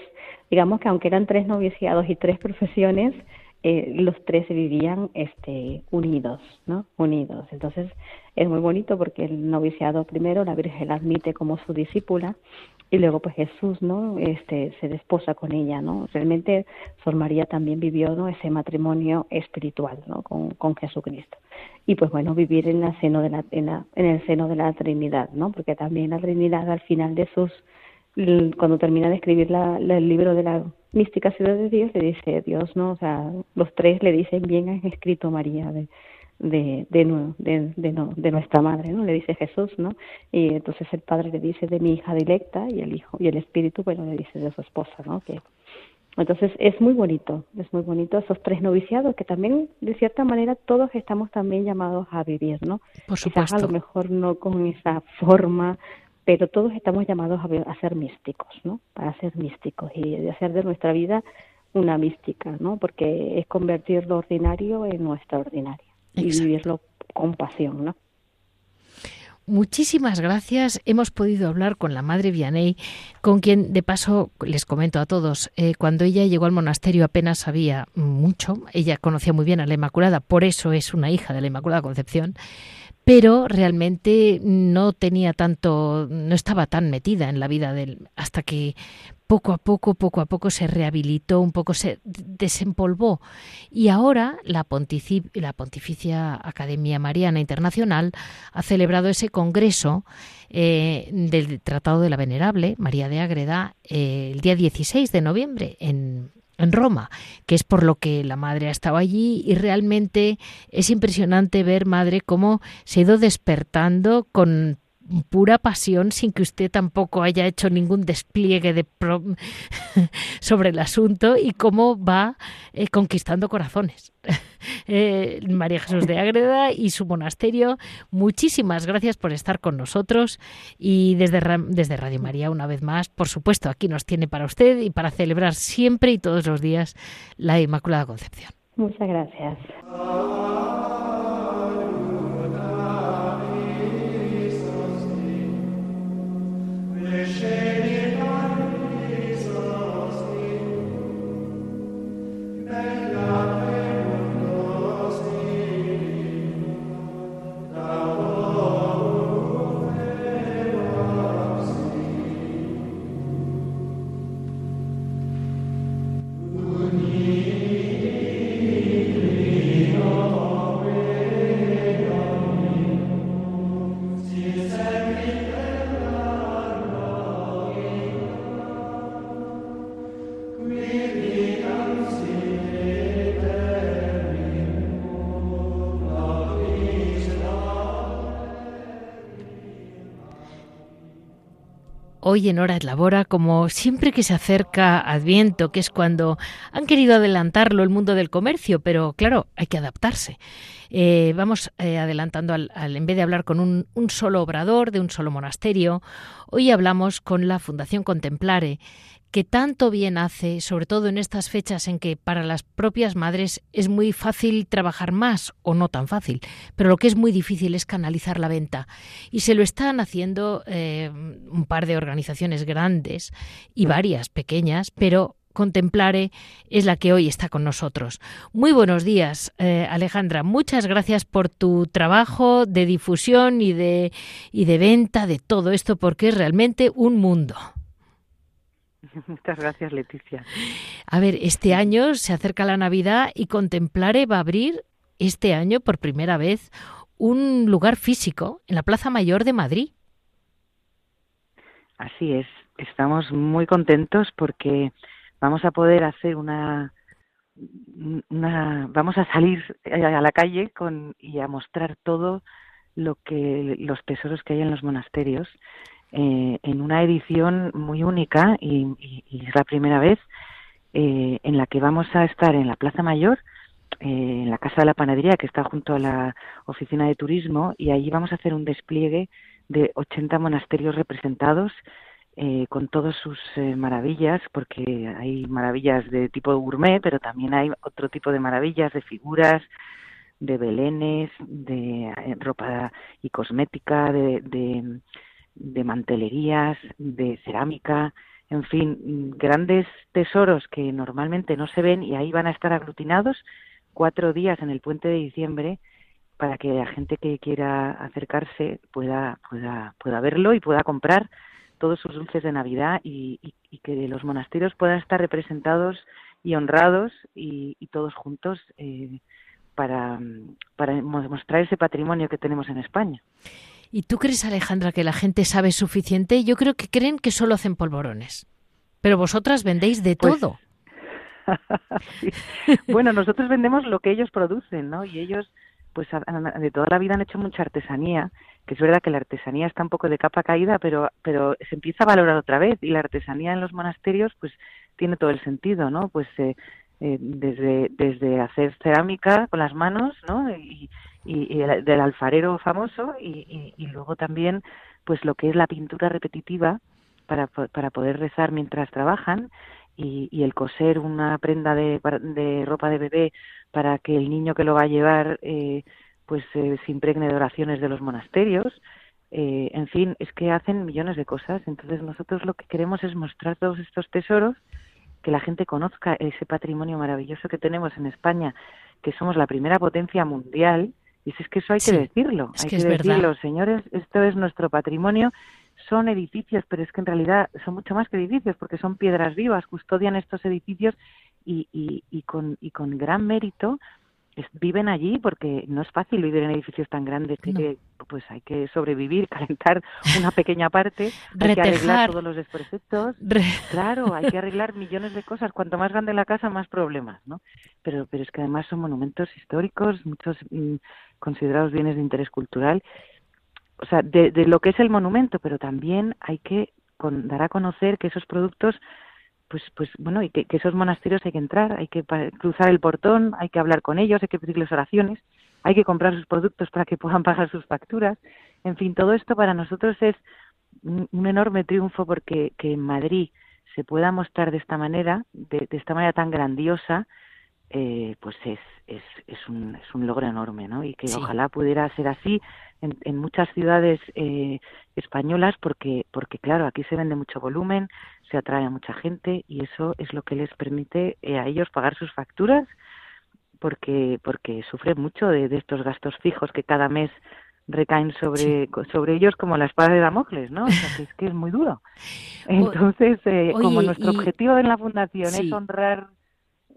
S3: digamos que aunque eran tres noviciados y tres profesiones, eh, los tres vivían este, unidos, ¿no? Unidos. Entonces es muy bonito porque el noviciado primero la Virgen la admite como su discípula y luego pues Jesús no este se desposa con ella no realmente Sor María también vivió no ese matrimonio espiritual no con, con Jesucristo. Y pues bueno vivir en la seno de la en, en el seno de la Trinidad no porque también la Trinidad al final de sus cuando termina de escribir la, el libro de la mística ciudad de Dios le dice Dios no o sea los tres le dicen bien has escrito María de de, de, de, de, no, de nuestra madre, ¿no? Le dice Jesús, ¿no? Y entonces el padre le dice de mi hija directa y el hijo y el espíritu, bueno, le dice de su esposa, ¿no? Que entonces es muy bonito, es muy bonito esos tres noviciados que también de cierta manera todos estamos también llamados a vivir, ¿no?
S1: Por Quizás
S3: a lo mejor no con esa forma, pero todos estamos llamados a, a ser místicos, ¿no? Para ser místicos y de hacer de nuestra vida una mística, ¿no? Porque es convertir lo ordinario en nuestra y vivirlo con pasión, ¿no?
S1: Muchísimas gracias. Hemos podido hablar con la Madre Vianney, con quien, de paso, les comento a todos, eh, cuando ella llegó al monasterio apenas sabía mucho, ella conocía muy bien a la Inmaculada, por eso es una hija de la Inmaculada Concepción, pero realmente no tenía tanto, no estaba tan metida en la vida del, hasta que poco a poco, poco a poco se rehabilitó, un poco se desempolvó. Y ahora la, Pontificia Academia Mariana Internacional ha celebrado ese congreso eh, del Tratado de la Venerable, María de Ágreda, eh, el día 16 de noviembre en, en Roma, que es por lo que la madre ha estado allí y realmente es impresionante ver, madre, cómo se ha ido despertando con pura pasión sin que usted tampoco haya hecho ningún despliegue de (laughs) sobre el asunto y cómo va eh, conquistando corazones. (laughs) Eh, María Jesús de Ágreda y su monasterio, muchísimas gracias por estar con nosotros y desde, desde Radio María una vez más, por supuesto, aquí nos tiene para usted y para celebrar siempre y todos los días la Inmaculada Concepción.
S3: Muchas gracias.
S1: Hoy en Hora de Labora, como siempre que se acerca Adviento, que es cuando han querido adelantarlo el mundo del comercio, pero claro, hay que adaptarse. Eh, vamos eh, adelantando al, en vez de hablar con un, un, solo obrador de un solo monasterio, hoy hablamos con la Fundación Contemplare, que tanto bien hace, sobre todo en estas fechas en que para las propias madres es muy fácil trabajar más o no tan fácil, pero lo que es muy difícil es canalizar la venta. Y se lo están haciendo eh, un par de organizaciones grandes y varias pequeñas, pero Contemplare es la que hoy está con nosotros. Muy buenos días, eh, Alejandra. Muchas gracias por tu trabajo de difusión y de, y de venta de todo esto, porque es realmente un mundo. (laughs)
S4: Muchas gracias, Leticia.
S1: A ver, este año se acerca la Navidad y Contemplare va a abrir este año por primera vez un lugar físico en la Plaza Mayor de Madrid.
S4: Así es, estamos muy contentos porque vamos a poder hacer una, una vamos a salir a la calle con y a mostrar todo lo que los tesoros que hay en los monasterios eh, en una edición muy única y, es la primera vez eh, en la que vamos a estar en la Plaza Mayor, eh, en la Casa de la Panadería, que está junto a la Oficina de Turismo, y allí vamos a hacer un despliegue de 80 monasterios representados con todas sus maravillas, porque hay maravillas de tipo gourmet, pero también hay otro tipo de maravillas, de figuras, de belenes, de ropa y cosmética, de, de mantelerías, de cerámica, en fin, grandes tesoros que normalmente no se ven y ahí van a estar aglutinados cuatro días en el puente de diciembre para que la gente que quiera acercarse pueda, pueda, pueda verlo y pueda comprar todos sus dulces de Navidad y, que los monasterios puedan estar representados y honrados y, todos juntos eh, para, para mostrar ese patrimonio que tenemos en España.
S1: ¿Y tú crees, Alejandra, que la gente sabe suficiente? Yo creo que creen que solo hacen polvorones. Pero vosotras vendéis de pues todo. (laughs)
S4: Bueno, nosotros vendemos lo que ellos producen, ¿no? Y ellos, pues de toda la vida han hecho mucha artesanía, que es verdad que la artesanía está un poco de capa caída, pero, pero se empieza a valorar otra vez. Y la artesanía en los monasterios, pues tiene todo el sentido, ¿no? Pues eh, eh, desde, desde hacer cerámica con las manos, ¿no? Y, y, del alfarero famoso y, y, luego también pues lo que es la pintura repetitiva para, para poder rezar mientras trabajan y, y el coser una prenda de, de, ropa de bebé para que el niño que lo va a llevar eh, pues eh, se impregne de oraciones de los monasterios eh, en fin es que hacen millones de cosas entonces nosotros lo que queremos es mostrar todos estos tesoros que la gente conozca ese patrimonio maravilloso que tenemos en España que somos la primera potencia mundial y es que eso hay que decirlo, hay que, decirlo, señores, esto es nuestro patrimonio, son edificios, pero es que en realidad son mucho más que edificios, porque son piedras vivas, custodian estos edificios y, y, y, con, y con gran mérito viven allí porque no es fácil vivir en edificios tan grandes que, pues hay que sobrevivir, (laughs) calentar una pequeña parte, hay que arreglar todos los desperfectos, claro, hay que (laughs) arreglar millones de cosas, cuanto más grande la casa más problemas, ¿no? Pero pero es que además son monumentos históricos, muchos mm, considerados bienes de interés cultural, o sea, de, lo que es el monumento, pero también hay que dar a conocer que esos productos pues pues bueno y que, esos monasterios hay que entrar hay que cruzar el portón hay que hablar con ellos hay que pedirles oraciones hay que comprar sus productos para que puedan (laughs) pagar sus facturas. En fin todo esto para nosotros es un, enorme triunfo porque que en Madrid se pueda mostrar de esta manera de, esta manera tan grandiosa eh, pues es, es, es, un, es un logro enorme, ¿no? Y que ojalá pudiera ser así en, en muchas ciudades eh, españolas porque, porque, claro, aquí se vende mucho volumen, se atrae a mucha gente y eso es lo que les permite eh, a ellos pagar sus facturas porque porque sufren mucho de, estos gastos fijos que cada mes recaen sobre sobre ellos como la espada de Damocles, ¿no? O sea, que es que es muy duro. (laughs) Entonces, eh, como nuestro objetivo en la fundación es honrar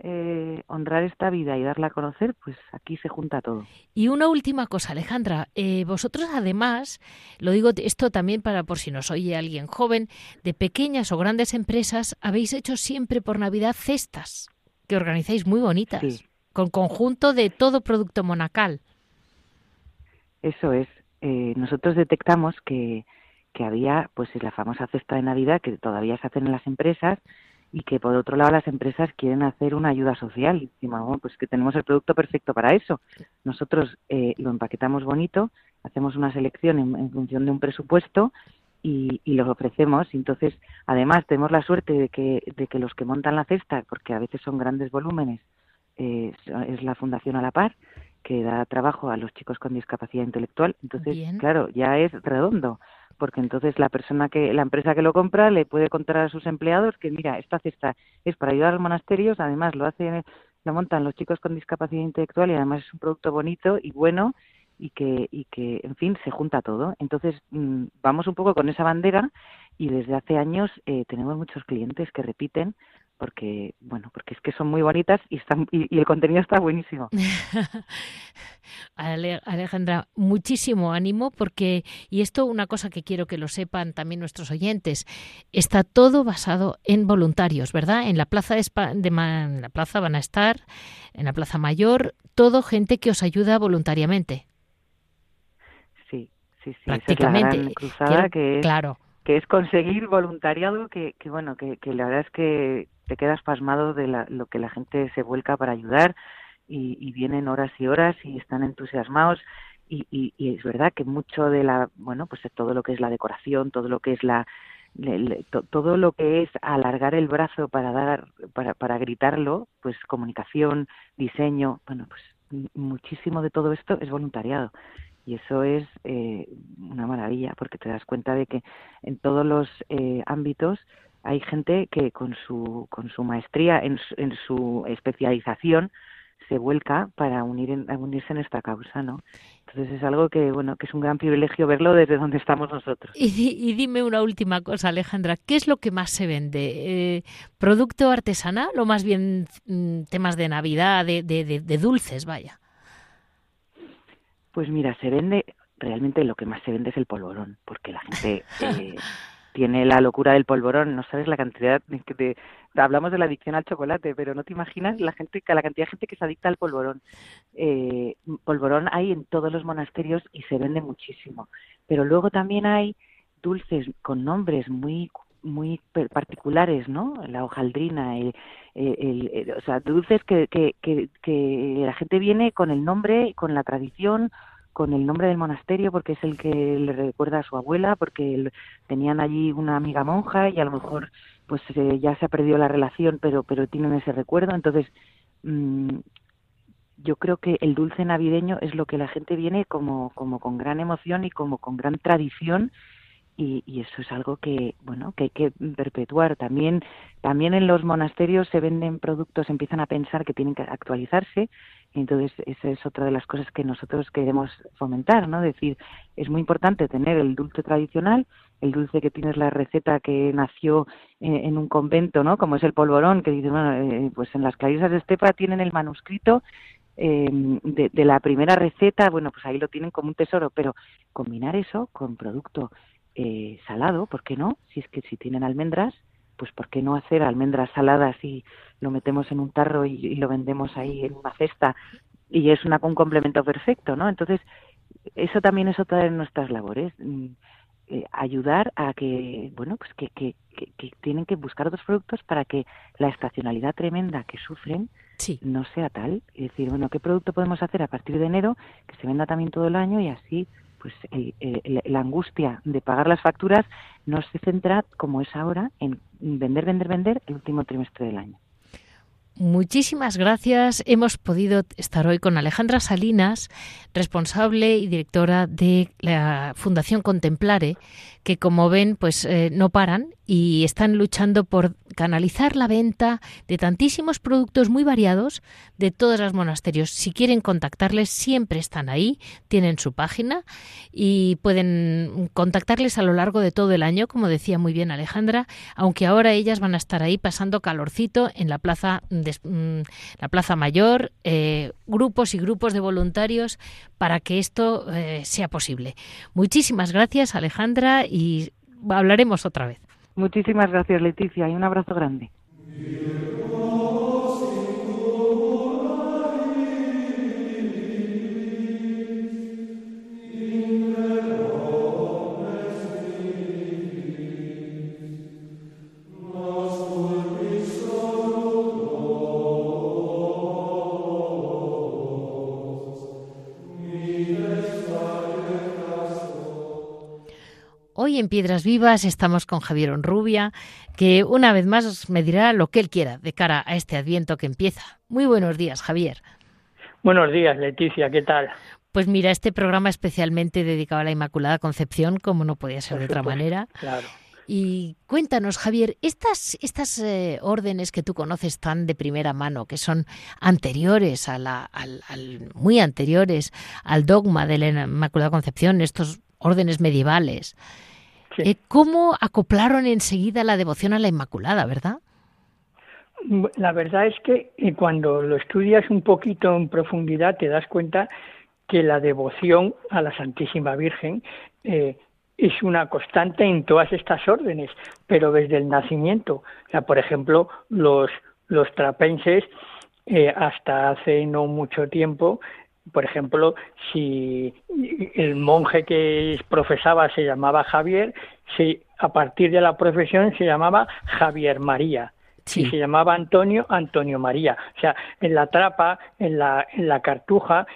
S4: eh, honrar esta vida y darla a conocer, pues aquí se junta todo.
S1: Y una última cosa, Alejandra, eh, vosotros además, lo digo esto también para por si nos oye alguien joven, de pequeñas o grandes empresas, habéis hecho siempre por Navidad cestas que organizáis muy bonitas, con conjunto de todo producto monacal.
S4: Eso es. Eh, nosotros detectamos que, que había pues la famosa cesta de Navidad que todavía se hacen en las empresas y que por otro lado las empresas quieren hacer una ayuda social y decimos, bueno, pues que tenemos el producto perfecto para eso. Nosotros eh, lo empaquetamos bonito, hacemos una selección en, función de un presupuesto y, y lo ofrecemos. Entonces, además, tenemos la suerte de que, de que los que montan la cesta, porque a veces son grandes volúmenes, eh, es la Fundación a la par, que da trabajo a los chicos con discapacidad intelectual. Entonces, claro, ya es redondo, porque entonces la persona que, la empresa que lo compra le puede contar a sus empleados que mira, esta cesta es para ayudar a los monasterios, además lo hace, lo montan los chicos con discapacidad intelectual y además es un producto bonito y bueno y que, y que en fin, se junta todo. Entonces, mm, vamos un poco con esa bandera y desde hace años eh, tenemos muchos clientes que repiten porque bueno porque es que son muy bonitas y están y, el contenido está buenísimo. (laughs)
S1: Alejandra muchísimo ánimo porque y esto una cosa que quiero que lo sepan también nuestros oyentes está todo basado en voluntarios verdad en la plaza de, de en la plaza van a estar en la plaza mayor todo gente que os ayuda voluntariamente.
S4: Sí sí sí
S1: prácticamente.
S4: cruzada que claro. que es conseguir voluntariado que, que bueno que, que la verdad es que te quedas pasmado de lo que la gente se vuelca para ayudar y, vienen horas y horas y están entusiasmados. Y, es verdad que mucho de la bueno pues todo lo que es la decoración todo lo que es la todo lo que es alargar el brazo para dar para, para gritarlo pues comunicación diseño bueno pues muchísimo de todo esto es voluntariado. Y eso es eh, una maravilla porque te das cuenta de que en todos los eh, ámbitos hay gente que con su, con su maestría en su, en su especialización se vuelca para unir unirse en esta causa, ¿no? Entonces es algo que, bueno, que es un gran privilegio verlo desde donde estamos nosotros.
S1: Y, dime una última cosa, Alejandra, ¿qué es lo que más se vende? Eh, ¿Producto artesanal o más bien mm, temas de Navidad, de, de, de, dulces, vaya?
S4: Pues mira, se vende, realmente lo que más se vende es el polvorón, porque la gente... (laughs) Eh, tiene la locura del polvorón, no sabes la cantidad de, hablamos de la adicción al chocolate, pero no te imaginas la gente, la cantidad de gente que se adicta al polvorón. Eh, polvorón hay en todos los monasterios y se vende muchísimo, pero luego también hay dulces con nombres muy muy particulares, ¿no? La hojaldrina, el, el, o sea, dulces que, que, que, que la gente viene con el nombre, con la tradición, con el nombre del monasterio porque es el que le recuerda a su abuela, porque tenían allí una amiga monja y a lo mejor pues eh, ya se ha perdido la relación, pero pero tienen ese recuerdo. Entonces, mm, yo creo que el dulce navideño es lo que la gente viene como como con gran emoción y como con gran tradición y, y, eso es algo que bueno que hay que perpetuar también también en los monasterios se venden productos empiezan a pensar que tienen que actualizarse entonces, esa es otra de las cosas que nosotros queremos fomentar, ¿no? decir, es muy importante tener el dulce tradicional, el dulce que tienes la receta que nació eh, en un convento, ¿no? Como es el polvorón, que dice, bueno, eh, pues en las clarisas de Estepa tienen el manuscrito eh, de, de, la primera receta, bueno, pues ahí lo tienen como un tesoro, pero combinar eso con producto salado, ¿por qué no? Si es que si tienen almendras, pues ¿por qué no hacer almendras saladas y lo metemos en un tarro y, lo vendemos ahí en una cesta y es una, un complemento perfecto, ¿no? Entonces, eso también es otra de nuestras labores, mm, eh, ayudar a que, bueno, pues que, que, que, tienen que buscar otros productos para que la estacionalidad tremenda que sufren no sea tal. Es decir, bueno, ¿qué producto podemos hacer a partir de enero que se venda también todo el año y así pues la angustia de pagar las facturas no se centra, como es ahora, en vender, vender, vender el último trimestre del año.
S1: Muchísimas gracias. Hemos podido estar hoy con Alejandra Salinas, responsable y directora de la Fundación Contemplare, que como ven, pues eh, no paran y están luchando por canalizar la venta de tantísimos productos muy variados de todos los monasterios. Si quieren contactarles, siempre están ahí, tienen su página y pueden contactarles a lo largo de todo el año, como decía muy bien Alejandra, aunque ahora ellas van a estar ahí pasando calorcito en la plaza, de, mm, la plaza mayor, eh, grupos y grupos de voluntarios para que esto eh, sea posible. Muchísimas gracias, Alejandra, y hablaremos otra vez.
S4: Muchísimas gracias, Leticia, y un abrazo grande.
S1: Hoy en Piedras Vivas estamos con Javier Onrubia, que una vez más me dirá lo que él quiera de cara a este adviento que empieza. Muy buenos días, Javier.
S5: Buenos días, Leticia, ¿qué tal?
S1: Pues mira, este programa especialmente dedicado a la Inmaculada Concepción, como no podía ser de otra manera.
S5: Claro.
S1: Y cuéntanos, Javier, estas, estas eh, órdenes que tú conoces tan de primera mano, que son anteriores a la, al, muy anteriores al dogma de la Inmaculada Concepción, estos órdenes medievales, eh, ¿cómo acoplaron enseguida la devoción a la Inmaculada, verdad?
S5: La verdad es que eh, cuando lo estudias un poquito en profundidad te das cuenta que la devoción a la Santísima Virgen es una constante en todas estas órdenes, pero desde el nacimiento. O sea, por ejemplo, los, los trapenses, eh, hasta hace no mucho tiempo, por ejemplo, si el monje que profesaba se llamaba Javier, si a partir de la profesión se llamaba Javier María. Si se llamaba Antonio, Antonio María. O sea, en la trapa, en la, en la cartuja,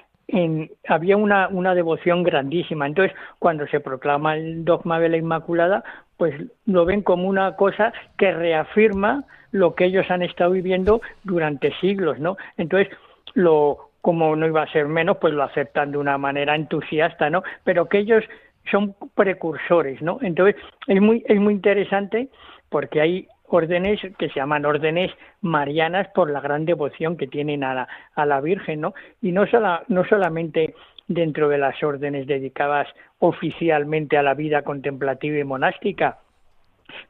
S5: había una, una devoción grandísima. Entonces, cuando se proclama el dogma de la Inmaculada, pues lo ven como una cosa que reafirma lo que ellos han estado viviendo durante siglos, ¿no? Entonces, lo como no iba a ser menos, pues lo aceptan de una manera entusiasta, ¿no? Pero que ellos son precursores, ¿no? Entonces, es muy es muy interesante porque hay órdenes que se llaman órdenes marianas por la gran devoción que tienen a la, a la Virgen, ¿no? Y no, no solamente dentro de las órdenes dedicadas oficialmente a la vida contemplativa y monástica.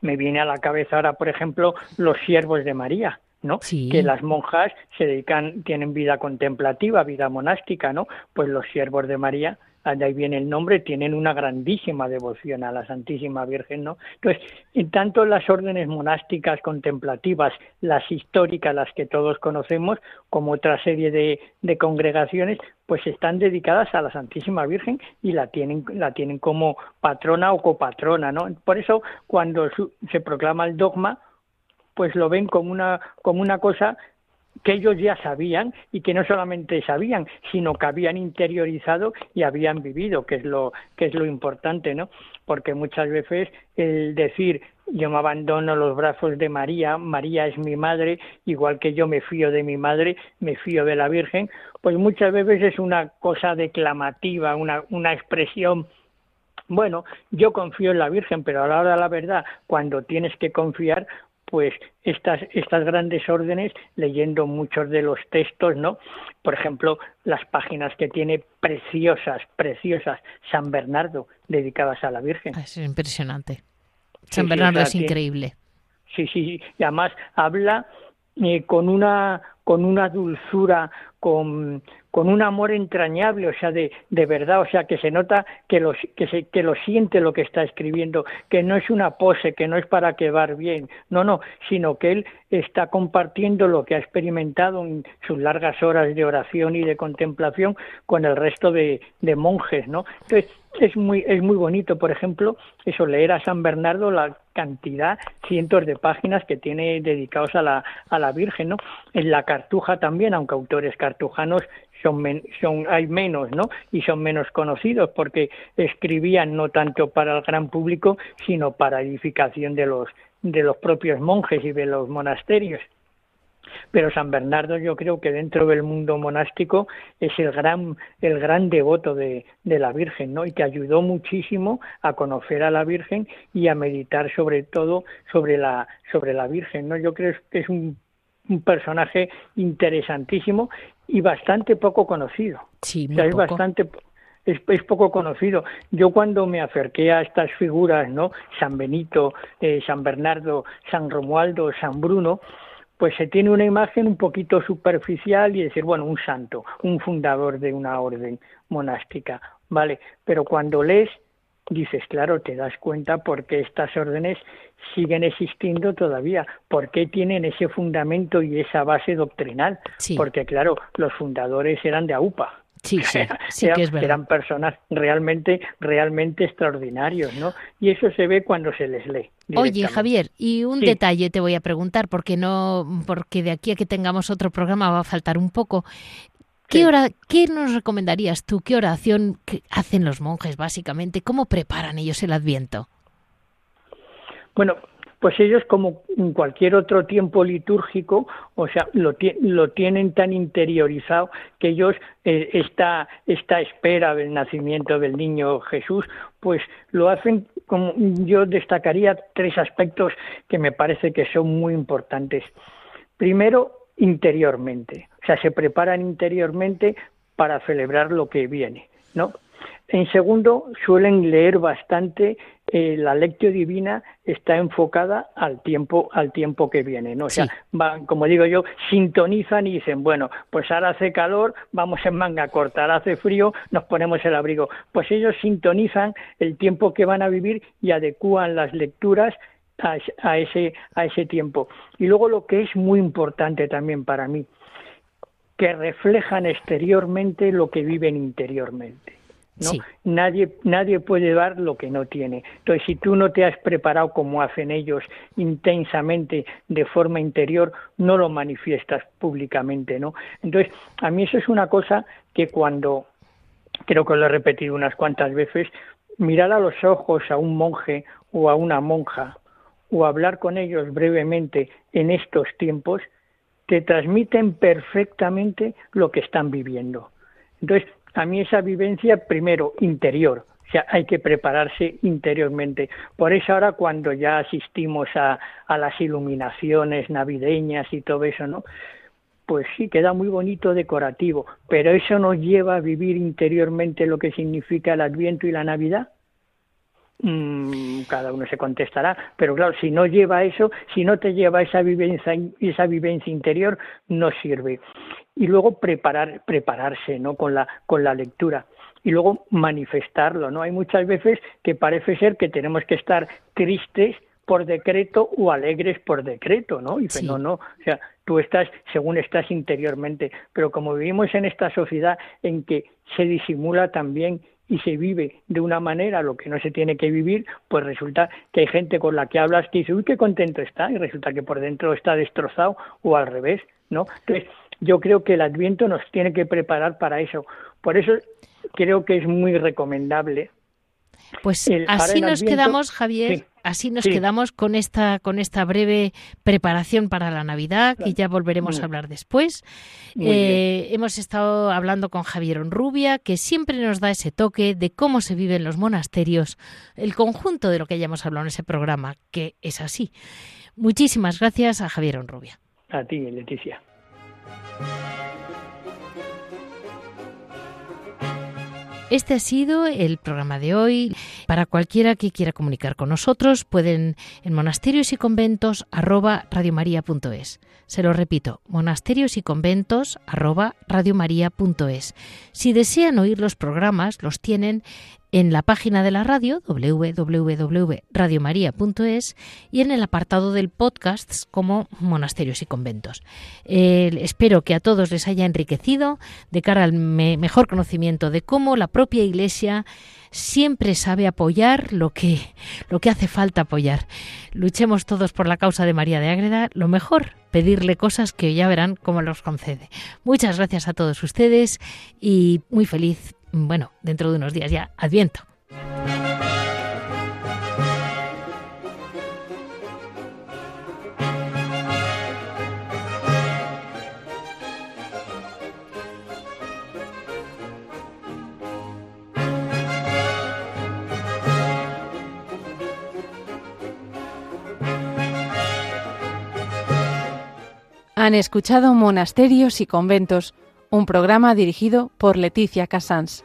S5: Me viene a la cabeza ahora, por ejemplo, los siervos de María, ¿no? Que las monjas se dedican, tienen vida contemplativa, vida monástica, ¿no? Pues los siervos de María de ahí viene el nombre, tienen una grandísima devoción a la Santísima Virgen, ¿no? Entonces, en tanto las órdenes monásticas contemplativas, las históricas, las que todos conocemos, como otra serie de, de congregaciones, pues están dedicadas a la Santísima Virgen y la tienen, la tienen como patrona o copatrona, ¿no? Por eso, cuando se proclama el dogma, pues lo ven como una, como una cosa que ellos ya sabían y que no solamente sabían, sino que habían interiorizado y habían vivido, que es lo que es lo importante, ¿no? Porque muchas veces el decir yo me abandono los brazos de María, María es mi madre, igual que yo me fío de mi madre, me fío de la Virgen, pues muchas veces es una cosa declamativa, una, una expresión bueno, yo confío en la Virgen, pero a la hora de la verdad, cuando tienes que confiar, pues estas, estas grandes órdenes leyendo muchos de los textos, ¿no? Por ejemplo, las páginas que tiene preciosas, preciosas, San Bernardo, dedicadas a la Virgen.
S1: Ah, es impresionante. San Bernardo es increíble.
S5: Sí, sí, y además habla eh, con una con una dulzura, con, con un amor entrañable, o sea, de, de verdad, o sea, que se nota que lo, que, se, que lo siente lo que está escribiendo, que no es una pose, que no es para quedar bien, no, no, sino que él está compartiendo lo que ha experimentado en sus largas horas de oración y de contemplación con el resto de, de monjes, ¿no? Entonces, es muy, es muy bonito, por ejemplo, eso, leer a San Bernardo la cantidad, cientos de páginas que tiene dedicados a la, a la Virgen, ¿no? En la cartuja también, aunque autores cartujanos son, son hay menos, ¿no? Y son menos conocidos porque escribían no tanto para el gran público, sino para edificación de los de los propios monjes y de los monasterios. Pero San Bernardo yo creo que dentro del mundo monástico es el gran, el gran devoto de, de la Virgen, ¿no? Y que ayudó muchísimo a conocer a la Virgen y a meditar sobre todo sobre la, sobre la Virgen, ¿no? Yo creo que es un, un personaje interesantísimo y bastante poco conocido.
S1: Sí,
S5: es bastante es, es, poco conocido. Yo cuando me acerqué a estas figuras, ¿no? San Benito, eh, San Bernardo, San Romualdo, San Bruno, pues se tiene una imagen un poquito superficial y decir, bueno, un santo, un fundador de una orden monástica, ¿vale? Pero cuando lees, dices, claro, te das cuenta por qué estas órdenes siguen existiendo todavía, por qué tienen ese fundamento y esa base doctrinal, porque claro, los fundadores eran de AUPA,
S1: Sí, (laughs) sí, sí
S5: eran,
S1: que es verdad.
S5: Eran personas realmente, realmente extraordinarios, ¿no? Y eso se ve cuando se les lee.
S1: Oye, Javier, y un detalle te voy a preguntar, porque no, porque de aquí a que tengamos otro programa va a faltar un poco. ¿Qué, hora, ¿Qué nos recomendarías tú? ¿Qué oración hacen los monjes básicamente? ¿Cómo preparan ellos el Adviento?
S5: Bueno, pues ellos como en cualquier otro tiempo litúrgico, o sea, lo, lo tienen tan interiorizado que ellos eh, esta, esta espera del nacimiento del niño Jesús, pues lo hacen como yo destacaría tres aspectos que me parece que son muy importantes. Primero, interiormente, o sea, se preparan interiormente para celebrar lo que viene, ¿no? En segundo, suelen leer bastante. Eh, la lectio divina está enfocada al tiempo, al tiempo que viene, ¿no? O sea, van, como digo yo, sintonizan y dicen, bueno, pues ahora hace calor, vamos en manga corta, ahora hace frío, nos ponemos el abrigo. Pues ellos sintonizan el tiempo que van a vivir y adecúan las lecturas a, ese, a ese tiempo. Y luego lo que es muy importante también para mí, que reflejan exteriormente lo que viven interiormente. ¿No? Nadie, nadie puede dar lo que no tiene. Entonces, si tú no te has preparado como hacen ellos intensamente de forma interior, no lo manifiestas públicamente, ¿no? Entonces, a mí eso es una cosa que cuando, creo que lo he repetido unas cuantas veces, mirar a los ojos a un monje o a una monja o hablar con ellos brevemente en estos tiempos, te transmiten perfectamente lo que están viviendo. Entonces, a mí esa vivencia, primero, interior, o sea, hay que prepararse interiormente. Por eso ahora cuando ya asistimos a, a las iluminaciones navideñas y todo eso, ¿no? Pues sí, queda muy bonito decorativo, pero eso nos lleva a vivir interiormente lo que significa el Adviento y la Navidad. Mm, cada uno se contestará, pero claro, si no lleva eso, si no te lleva esa vivencia, esa vivencia interior, no sirve. Y luego preparar, prepararse, ¿no? Con la, con la lectura y luego manifestarlo, ¿no? Hay muchas veces que parece ser que tenemos que estar tristes por decreto o alegres por decreto, ¿no? Y no, no, o sea, tú estás según estás interiormente, pero como vivimos en esta sociedad en que se disimula también y se vive de una manera lo que no se tiene que vivir, pues resulta que hay gente con la que hablas que dice, uy, qué contento está, y resulta que por dentro está destrozado o al revés, ¿no? Entonces, yo creo que el Adviento nos tiene que preparar para eso. Por eso creo que es muy recomendable.
S1: Pues así nos quedamos, Javier. Así nos quedamos con esta, con esta breve preparación para la Navidad, que ya volveremos a hablar después. Eh, hemos estado hablando con Javier Onrubia, que siempre nos da ese toque de cómo se vive en los monasterios, el conjunto de lo que hayamos hablado en ese programa, que es así. Muchísimas gracias a Javier Onrubia.
S5: A ti, Leticia.
S1: Este ha sido el programa de hoy. Para cualquiera que quiera comunicar con nosotros, pueden en monasterios y conventos arroba Se lo repito, monasterios y conventos arroba Si desean oír los programas, los tienen en la página de la radio www.radiomaria.es y en el apartado del podcast como Monasterios y Conventos. espero que a todos les haya enriquecido de cara al mejor conocimiento de cómo la propia Iglesia siempre sabe apoyar lo que, lo que hace falta apoyar. Luchemos todos por la causa de María de Ágreda, lo mejor, pedirle cosas que ya verán cómo los concede. Muchas gracias a todos ustedes y muy feliz bueno, dentro de unos días ya, Adviento.
S6: Han escuchado Monasterios y Conventos un programa dirigido por Leticia Casans.